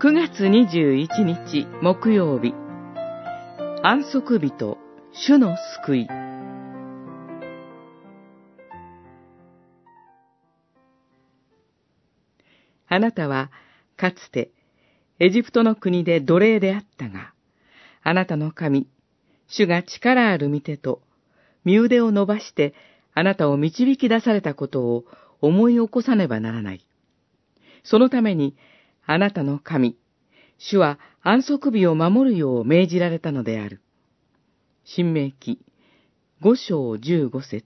9月21日木曜日安息日と主の救いあなたはかつてエジプトの国で奴隷であったが、あなたの神、主が力ある見てと、身腕を伸ばしてあなたを導き出されたことを思い起こさねばならない。そのために、あなたの神、主は安息日を守るよう命じられたのである。新明記五章十五節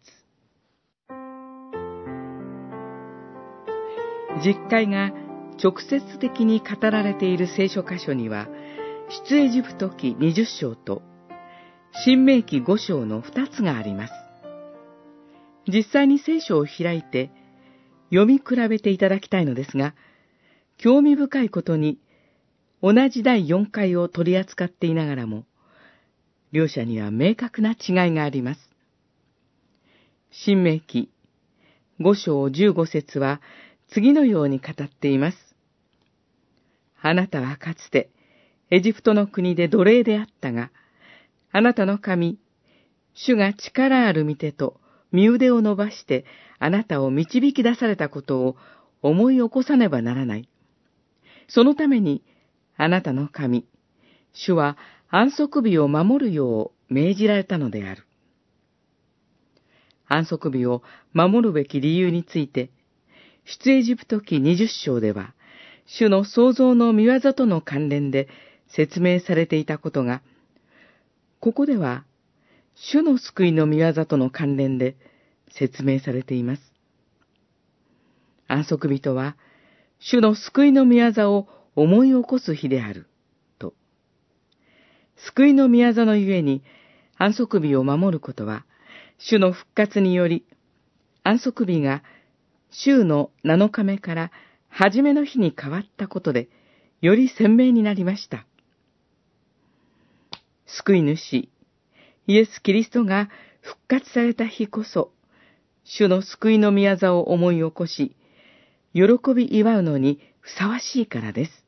実会が直接的に語られている聖書箇所には、出エジプト記二十章と、新明記五章の二つがあります。実際に聖書を開いて読み比べていただきたいのですが、興味深いことに、同じ第4回を取り扱っていながらも、両者には明確な違いがあります。新明記5章15節は次のように語っています。あなたはかつてエジプトの国で奴隷であったが、あなたの神、主が力ある見てと身腕を伸ばしてあなたを導き出されたことを思い起こさねばならない。そのために、あなたの神、主は安息日を守るよう命じられたのである。安息日を守るべき理由について、出エジプト記20章では、主の創造の見業との関連で説明されていたことが、ここでは、主の救いの見業との関連で説明されています。安息日とは、主の救いの御業を思い起こす日である、と。救いの御業のゆえに、安息日を守ることは、主の復活により、安息日が週の7日目から初めの日に変わったことで、より鮮明になりました。救い主、イエス・キリストが復活された日こそ、主の救いの御業を思い起こし、喜び祝うのにふさわしいからです。